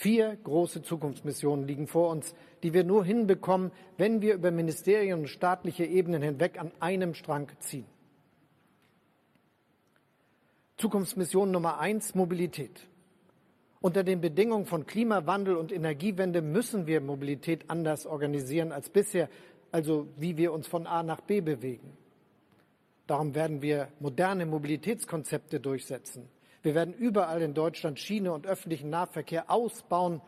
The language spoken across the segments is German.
Vier große Zukunftsmissionen liegen vor uns, die wir nur hinbekommen, wenn wir über Ministerien und staatliche Ebenen hinweg an einem Strang ziehen. Zukunftsmission Nummer eins, Mobilität. Unter den Bedingungen von Klimawandel und Energiewende müssen wir Mobilität anders organisieren als bisher, also wie wir uns von A nach B bewegen. Darum werden wir moderne Mobilitätskonzepte durchsetzen. Wir werden überall in Deutschland Schiene und öffentlichen Nahverkehr ausbauen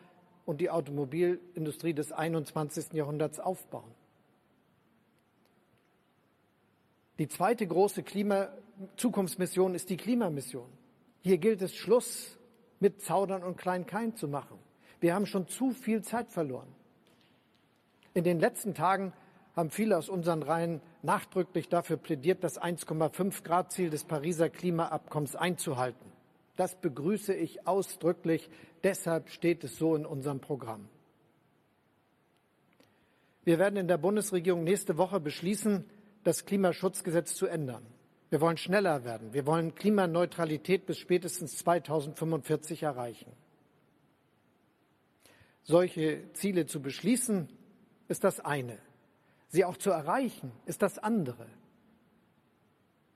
und die Automobilindustrie des 21. Jahrhunderts aufbauen. Die zweite große Klima Zukunftsmission ist die Klimamission. Hier gilt es, Schluss mit Zaudern und Kleinkein zu machen. Wir haben schon zu viel Zeit verloren. In den letzten Tagen haben viele aus unseren Reihen nachdrücklich dafür plädiert, das 1,5 Grad Ziel des Pariser Klimaabkommens einzuhalten. Das begrüße ich ausdrücklich. Deshalb steht es so in unserem Programm. Wir werden in der Bundesregierung nächste Woche beschließen, das Klimaschutzgesetz zu ändern. Wir wollen schneller werden. Wir wollen Klimaneutralität bis spätestens 2045 erreichen. Solche Ziele zu beschließen, ist das eine. Sie auch zu erreichen, ist das andere.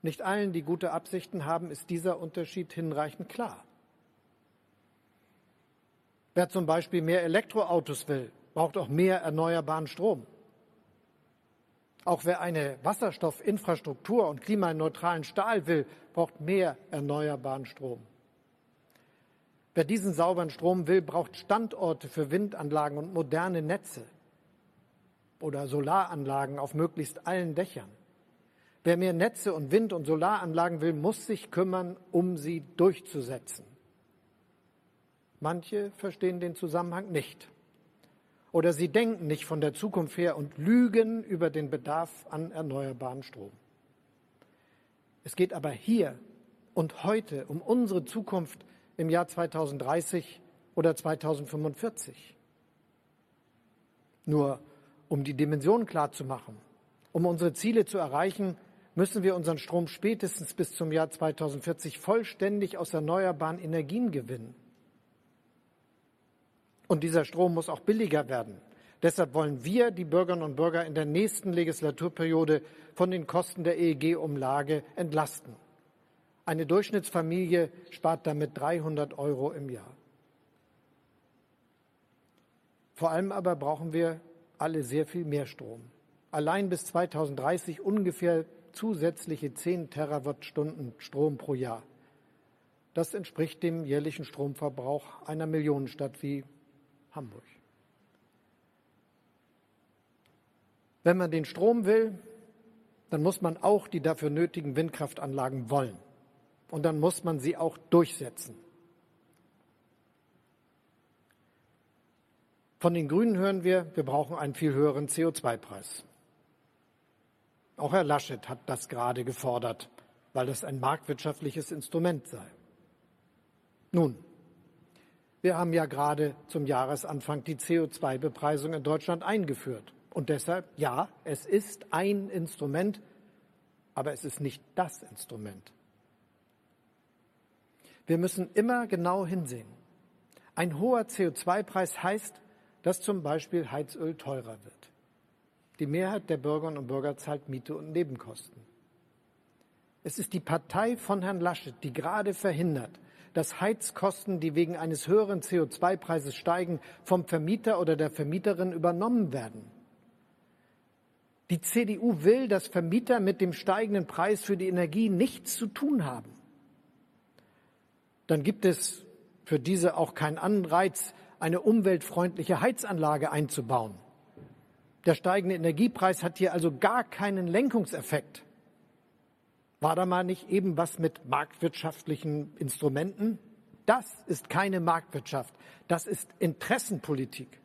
Nicht allen, die gute Absichten haben, ist dieser Unterschied hinreichend klar. Wer zum Beispiel mehr Elektroautos will, braucht auch mehr erneuerbaren Strom. Auch wer eine Wasserstoffinfrastruktur und klimaneutralen Stahl will, braucht mehr erneuerbaren Strom. Wer diesen sauberen Strom will, braucht Standorte für Windanlagen und moderne Netze oder Solaranlagen auf möglichst allen Dächern. Wer mehr Netze und Wind- und Solaranlagen will, muss sich kümmern, um sie durchzusetzen. Manche verstehen den Zusammenhang nicht. Oder sie denken nicht von der Zukunft her und lügen über den Bedarf an erneuerbaren Strom. Es geht aber hier und heute um unsere Zukunft im Jahr 2030 oder 2045. Nur um die Dimension klar zu machen, um unsere Ziele zu erreichen, müssen wir unseren Strom spätestens bis zum Jahr 2040 vollständig aus erneuerbaren Energien gewinnen. Und dieser Strom muss auch billiger werden. Deshalb wollen wir die Bürgerinnen und Bürger in der nächsten Legislaturperiode von den Kosten der EEG-Umlage entlasten. Eine Durchschnittsfamilie spart damit 300 Euro im Jahr. Vor allem aber brauchen wir alle sehr viel mehr Strom. Allein bis 2030 ungefähr zusätzliche 10 Terawattstunden Strom pro Jahr. Das entspricht dem jährlichen Stromverbrauch einer Millionenstadt wie Hamburg. Wenn man den Strom will, dann muss man auch die dafür nötigen Windkraftanlagen wollen. Und dann muss man sie auch durchsetzen. Von den Grünen hören wir, wir brauchen einen viel höheren CO2-Preis. Auch Herr Laschet hat das gerade gefordert, weil das ein marktwirtschaftliches Instrument sei. Nun, wir haben ja gerade zum Jahresanfang die CO2-Bepreisung in Deutschland eingeführt. Und deshalb, ja, es ist ein Instrument, aber es ist nicht das Instrument. Wir müssen immer genau hinsehen. Ein hoher CO2-Preis heißt, dass zum Beispiel Heizöl teurer wird. Die Mehrheit der Bürgerinnen und Bürger zahlt Miete und Nebenkosten. Es ist die Partei von Herrn Laschet, die gerade verhindert, dass Heizkosten, die wegen eines höheren CO2-Preises steigen, vom Vermieter oder der Vermieterin übernommen werden. Die CDU will, dass Vermieter mit dem steigenden Preis für die Energie nichts zu tun haben. Dann gibt es für diese auch keinen Anreiz, eine umweltfreundliche Heizanlage einzubauen. Der steigende Energiepreis hat hier also gar keinen Lenkungseffekt. War da mal nicht eben was mit marktwirtschaftlichen Instrumenten? Das ist keine Marktwirtschaft, das ist Interessenpolitik.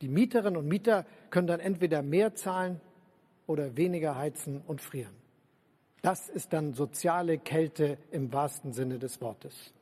Die Mieterinnen und Mieter können dann entweder mehr zahlen oder weniger heizen und frieren. Das ist dann soziale Kälte im wahrsten Sinne des Wortes.